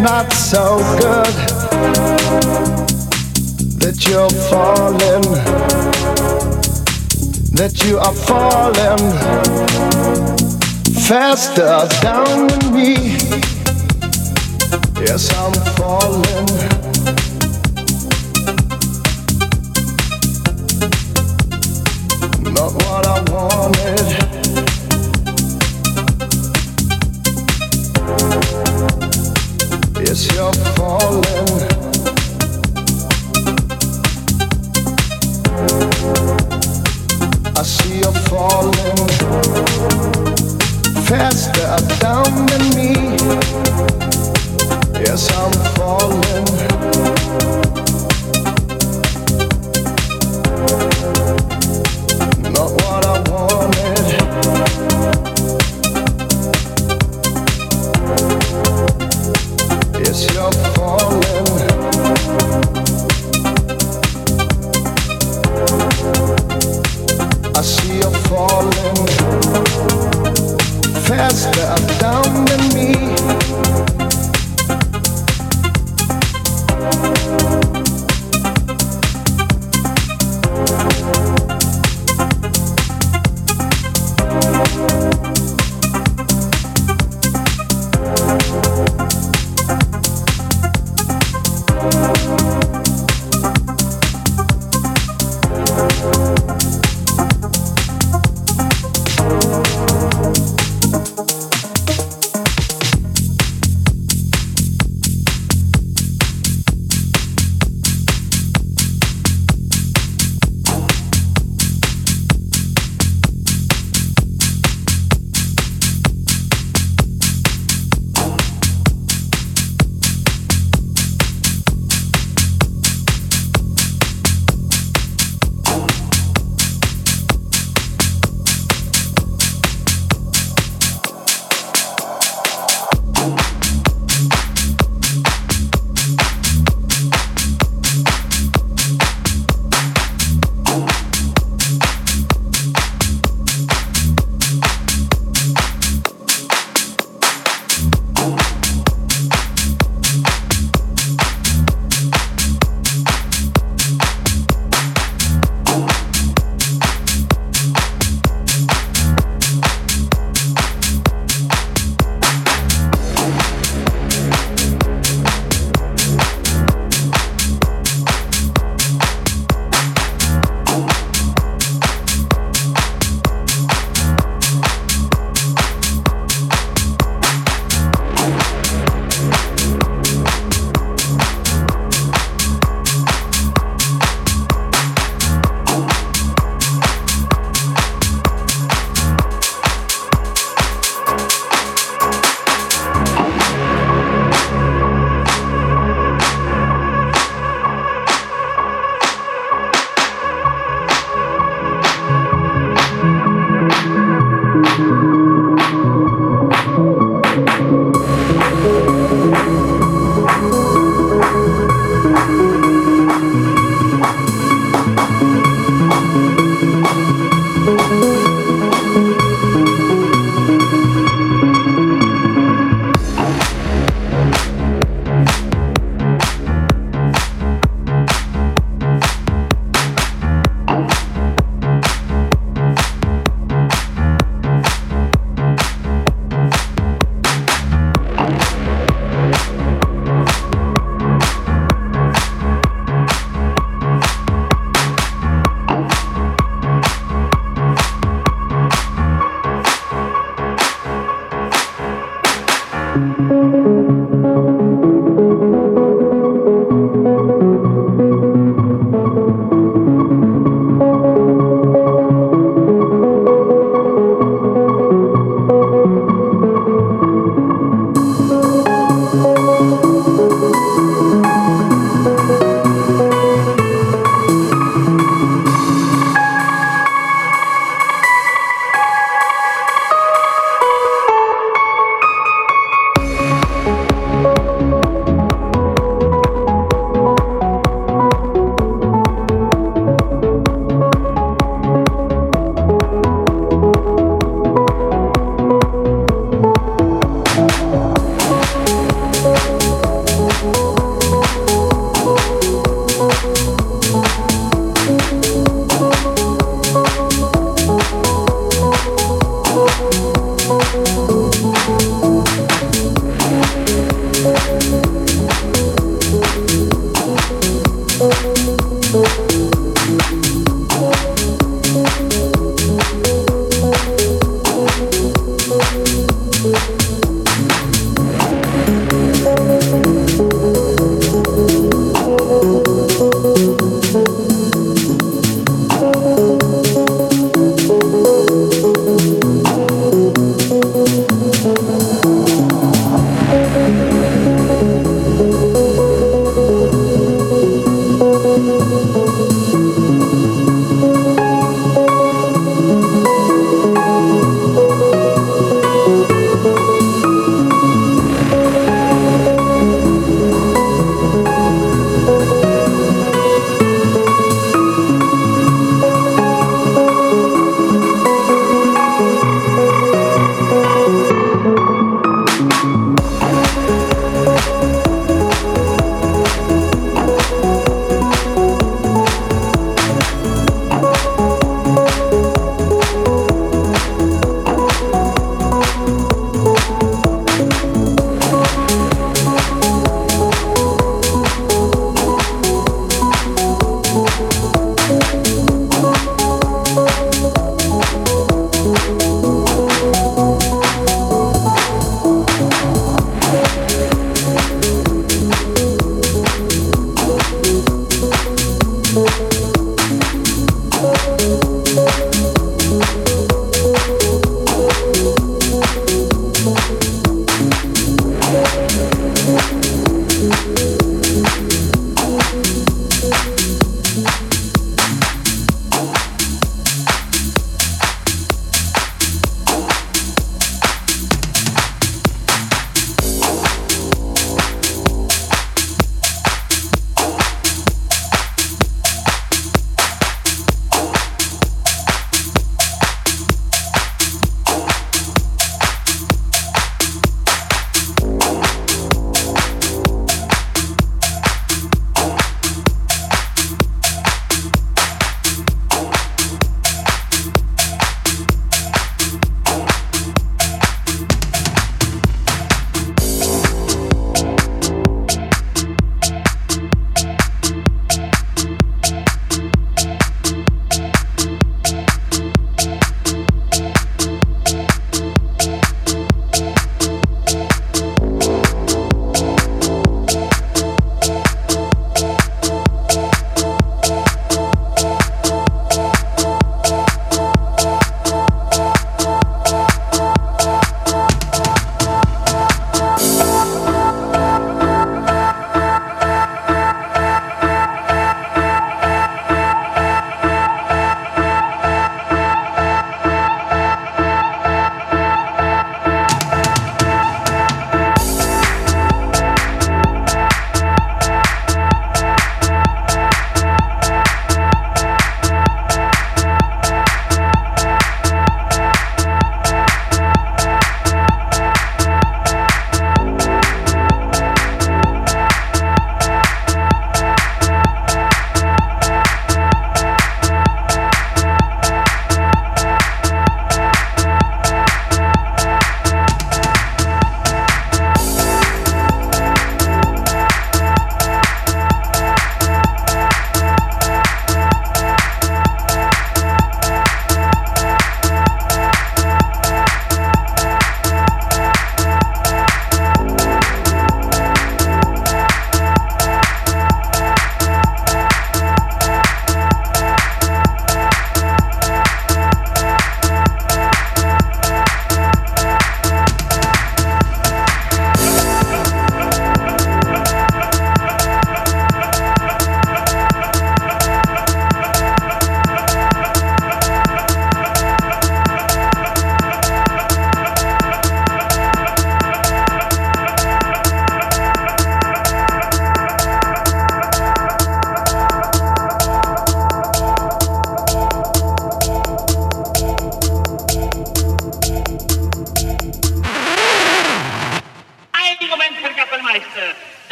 not so good that you're falling, that you are falling faster down than me. Yes, I'm falling.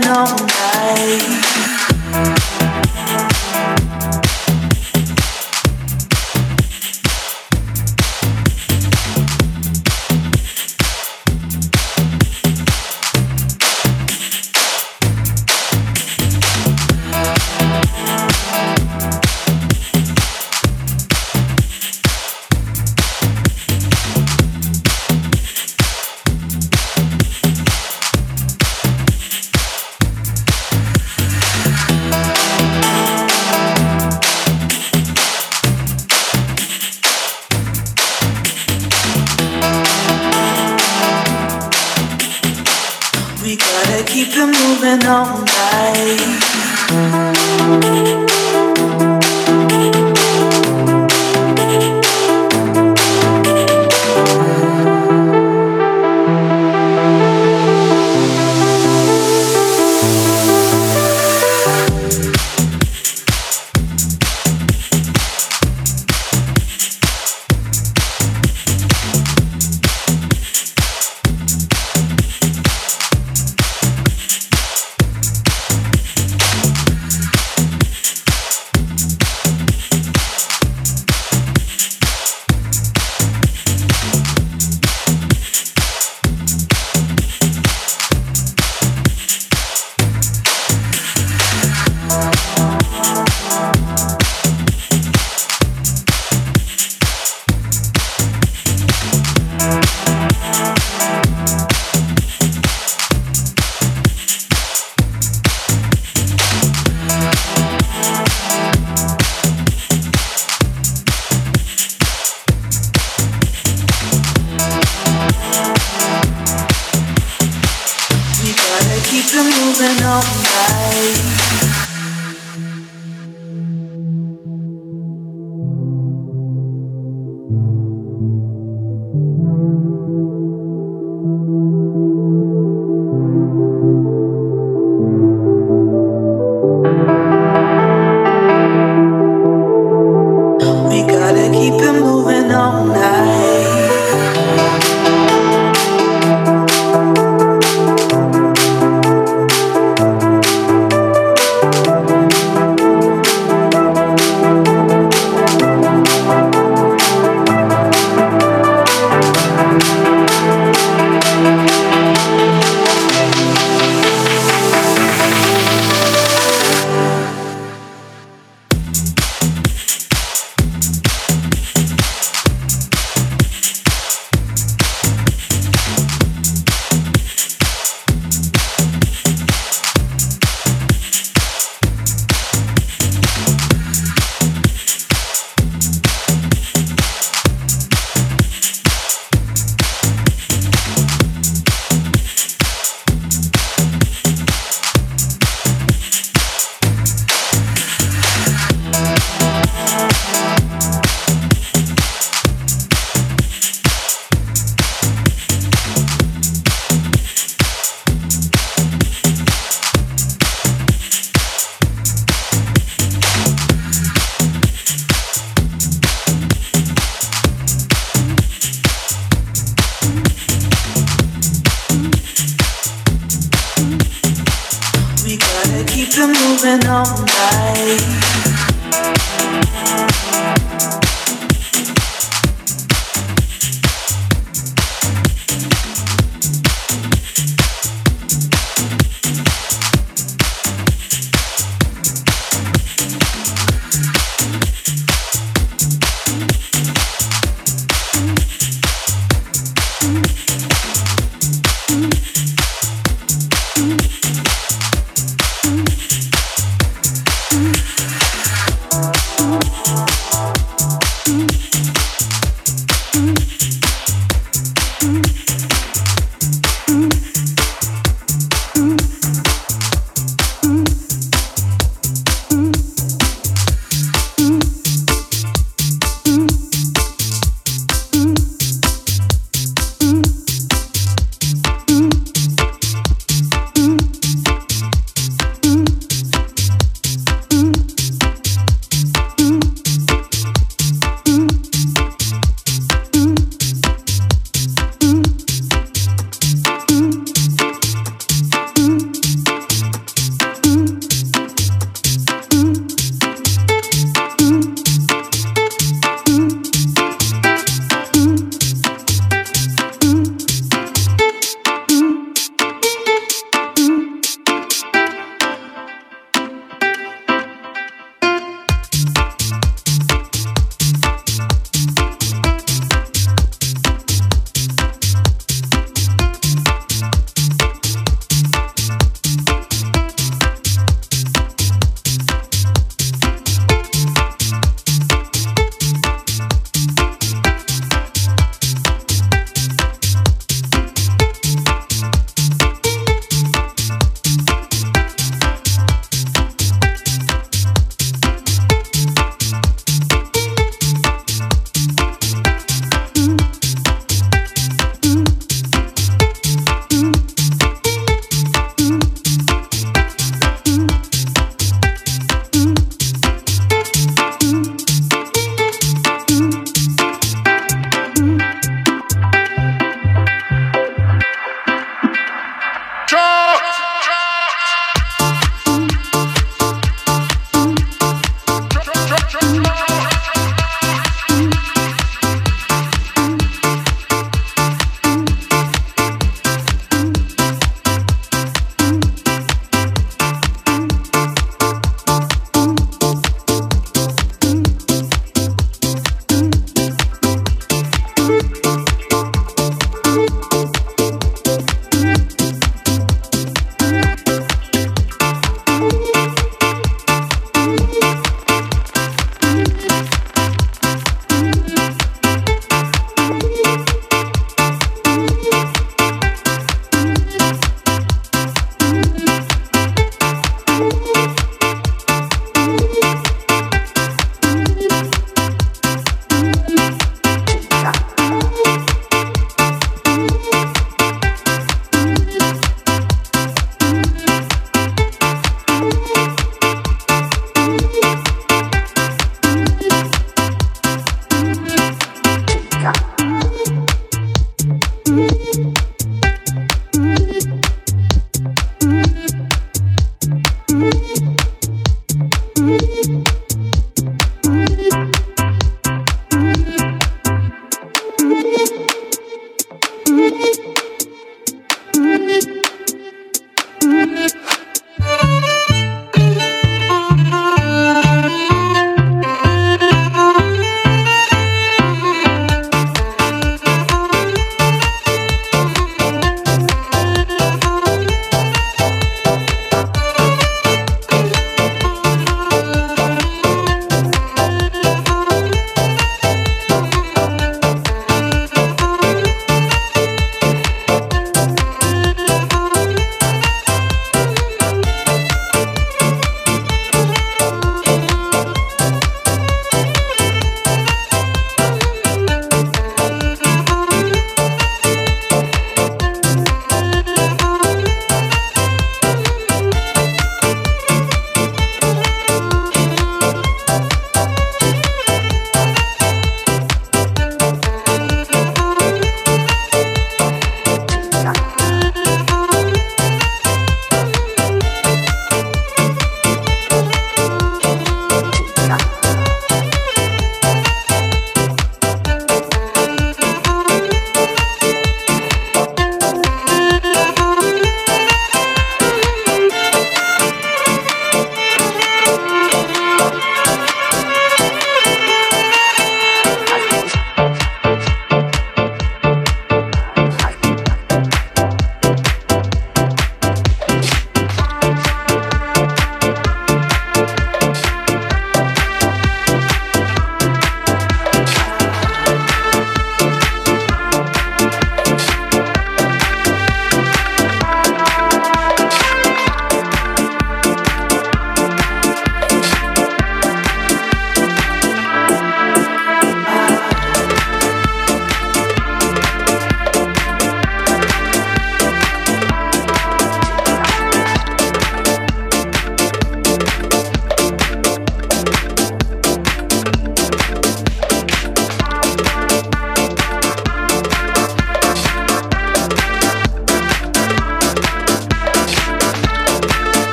know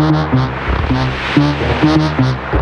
Thank you.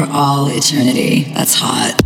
For all eternity. That's hot.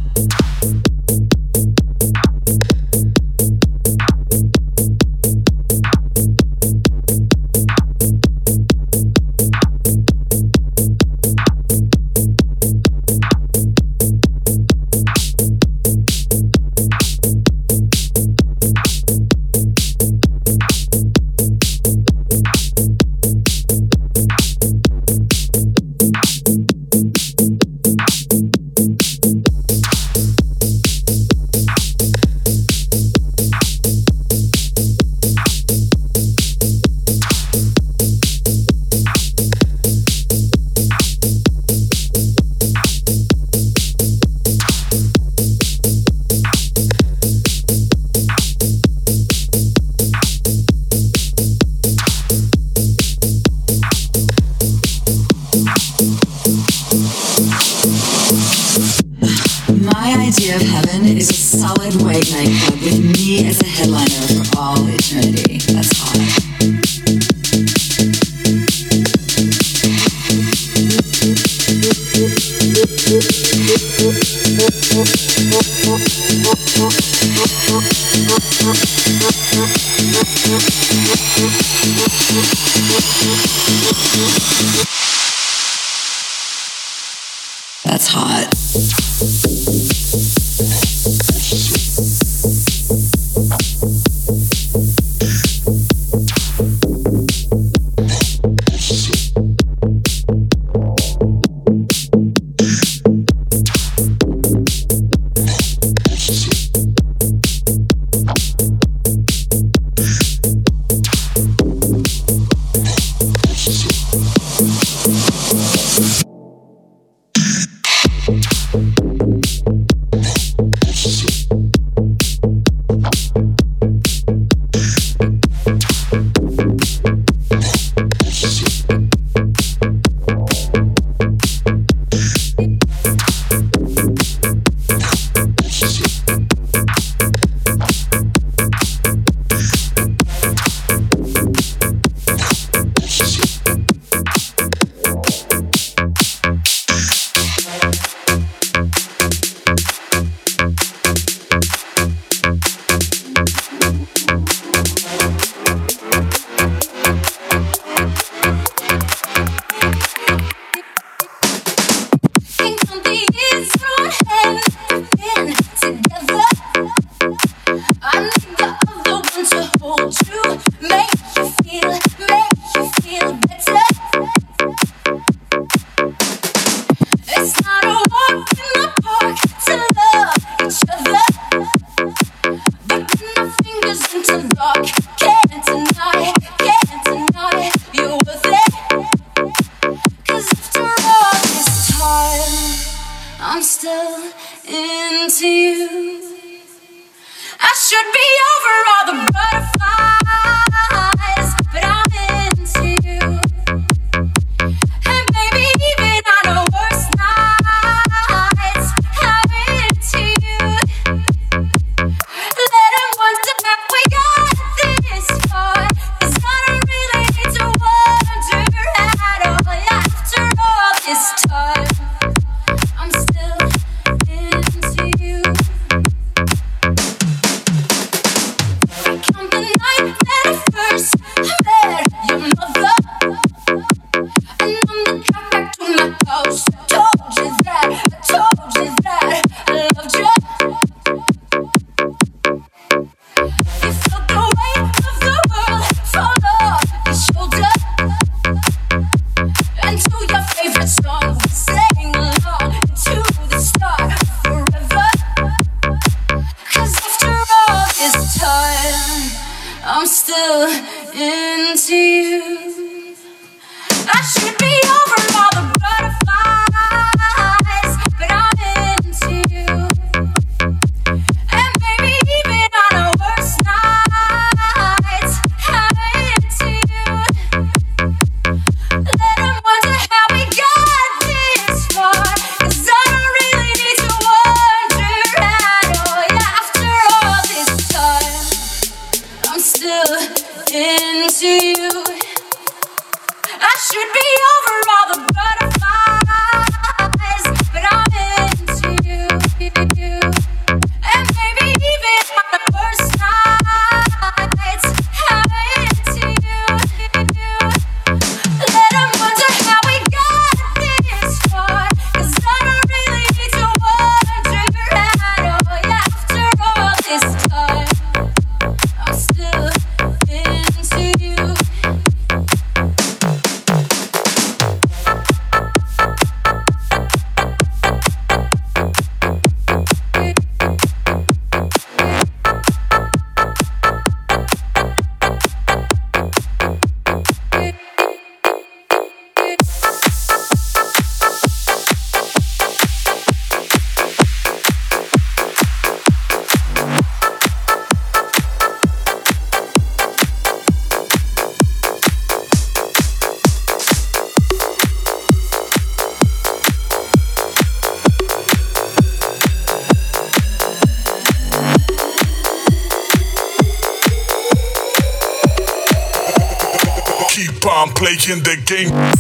The game.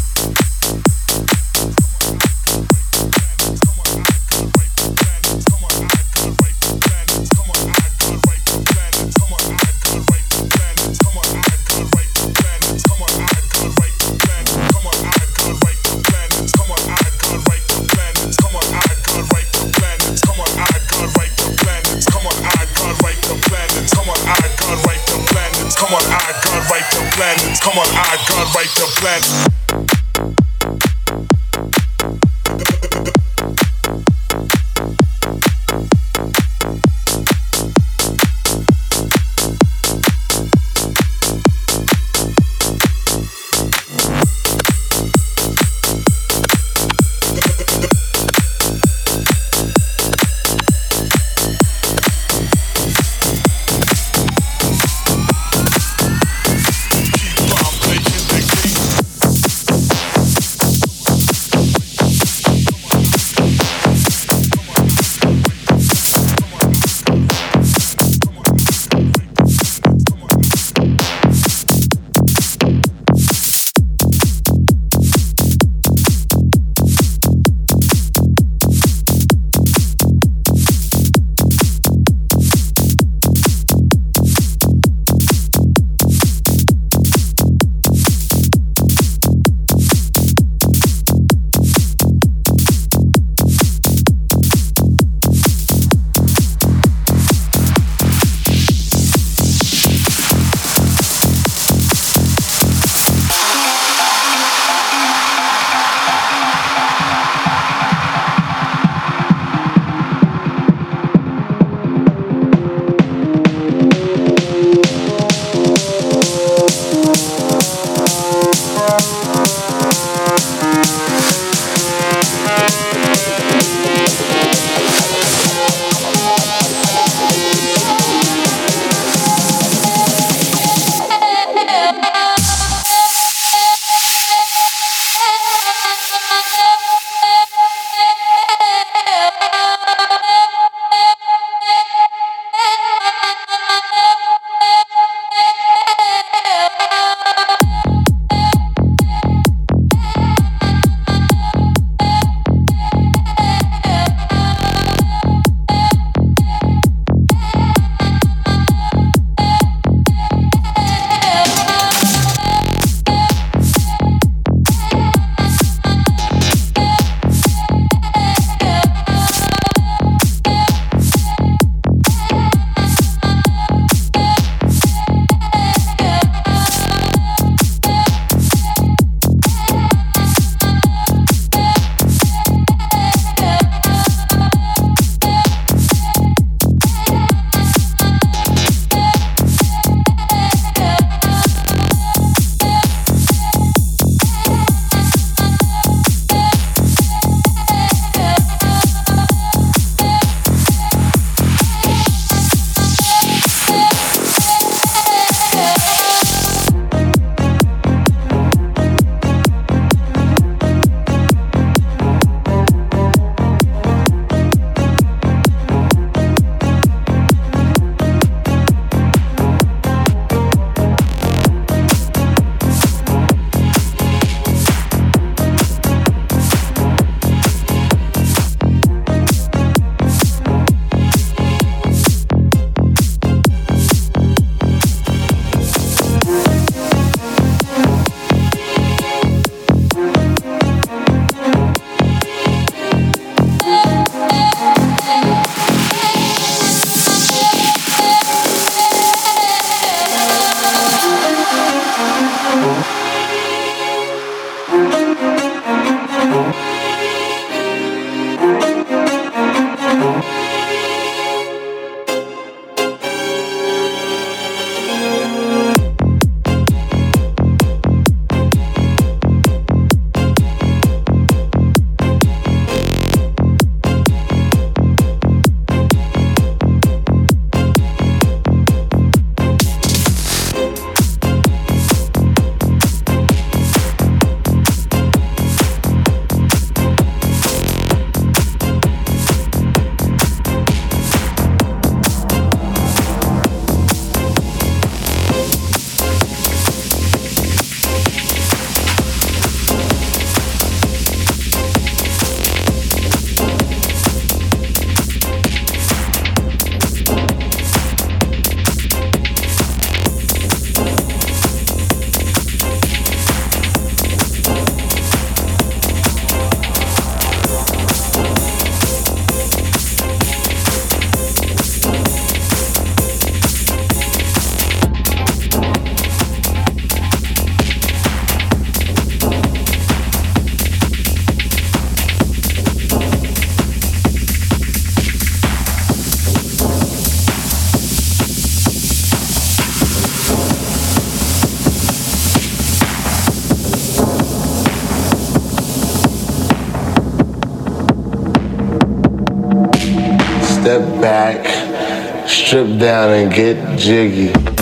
down and get jiggy.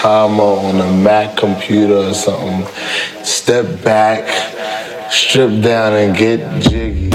timer on a Mac computer or something. Step back, strip down, and get jiggy.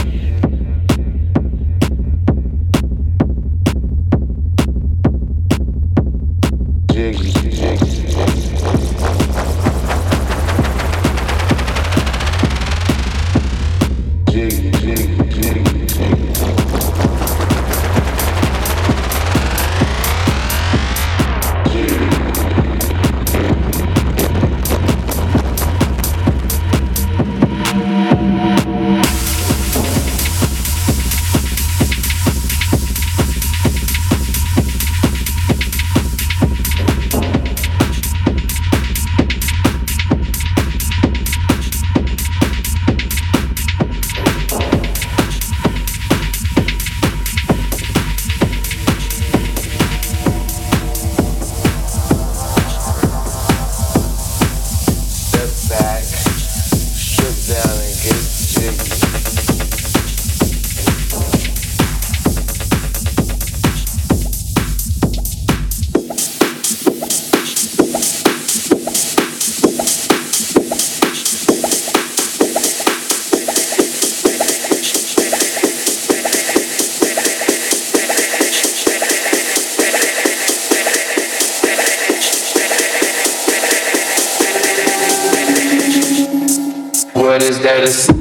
ustedes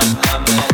last time I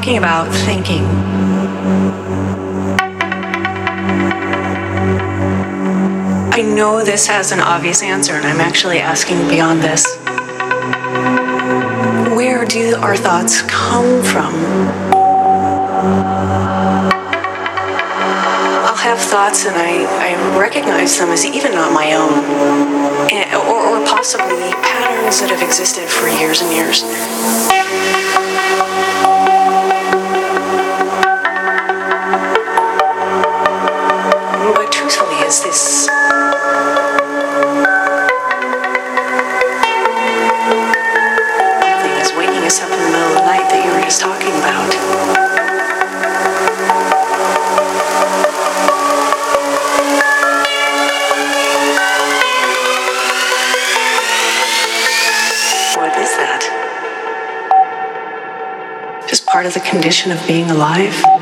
talking about thinking, I know this has an obvious answer, and I'm actually asking beyond this. Where do our thoughts come from? I'll have thoughts and I, I recognize them as even not my own, and, or, or possibly patterns that have existed for years and years. Is this something is waking us up in the middle of the night that you were just talking about? What is that? Just part of the condition of being alive?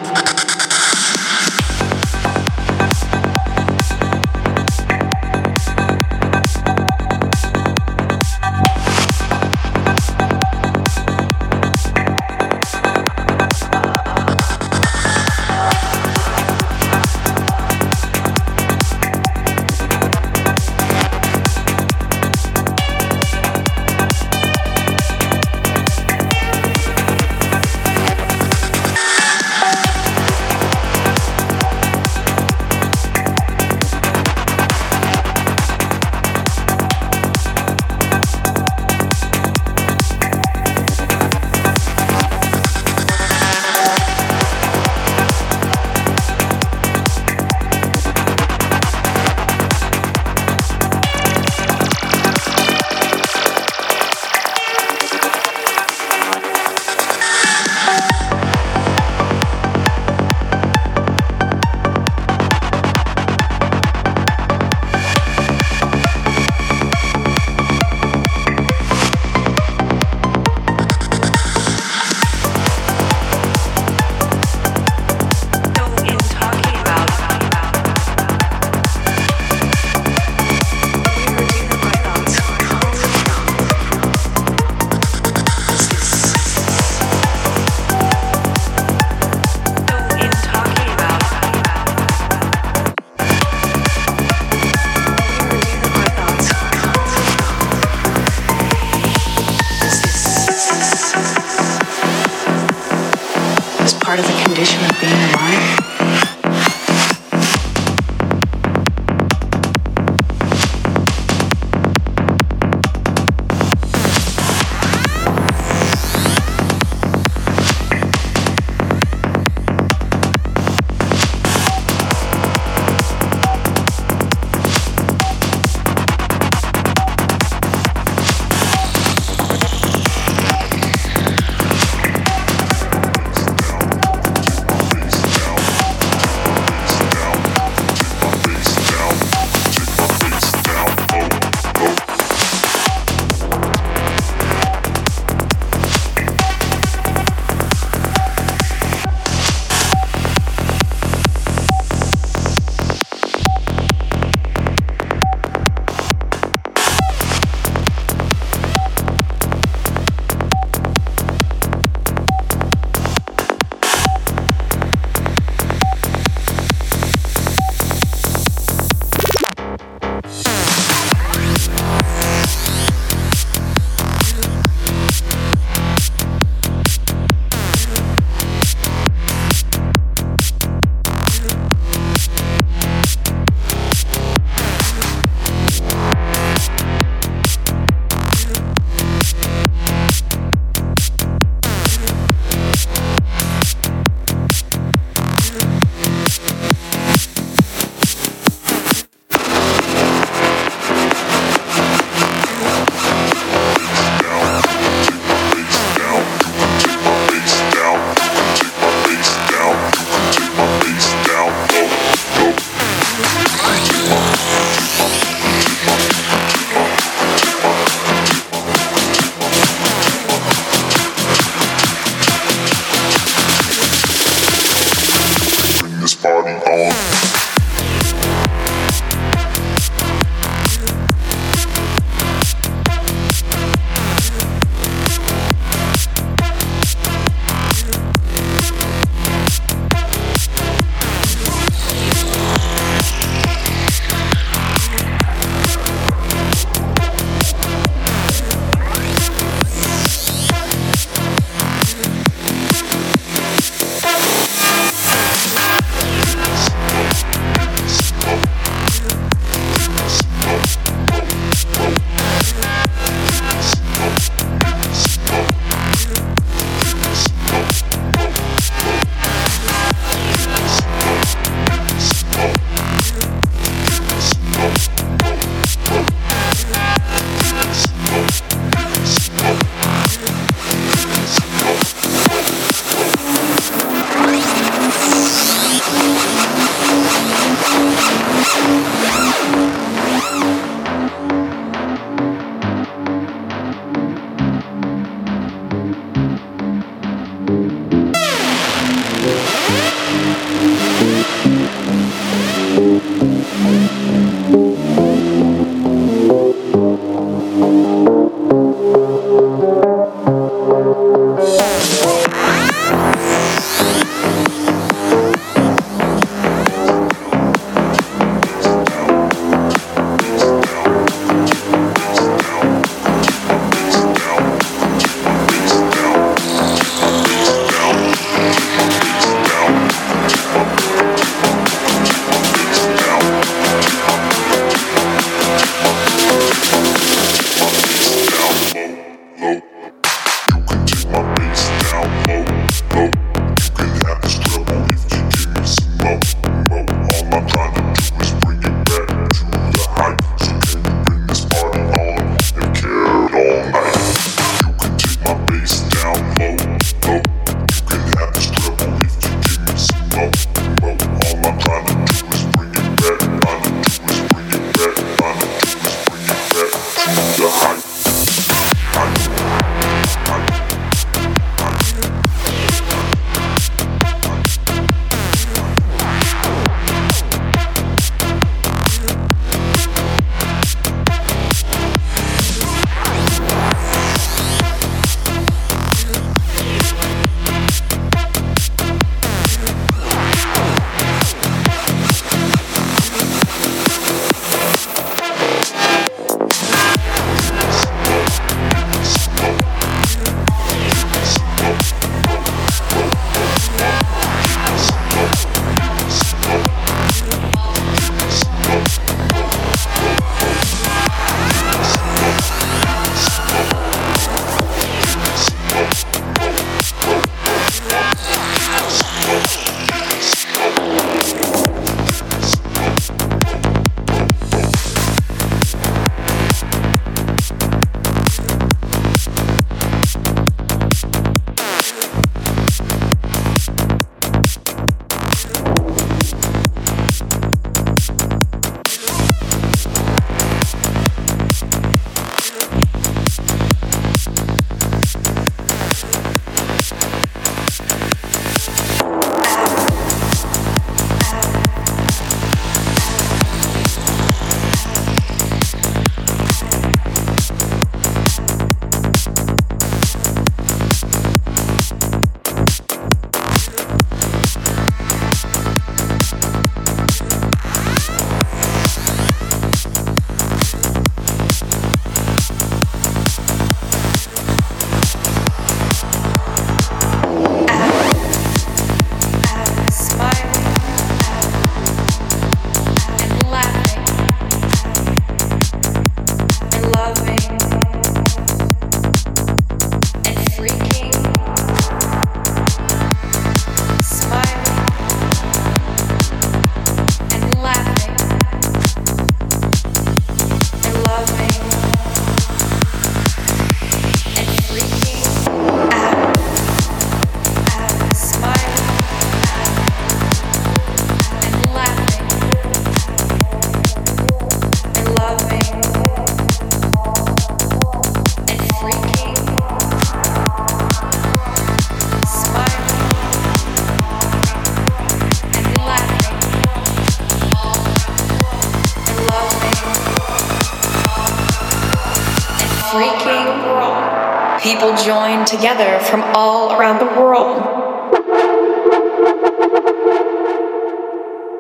together from all around the world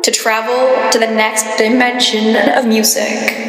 to travel to the next dimension of music.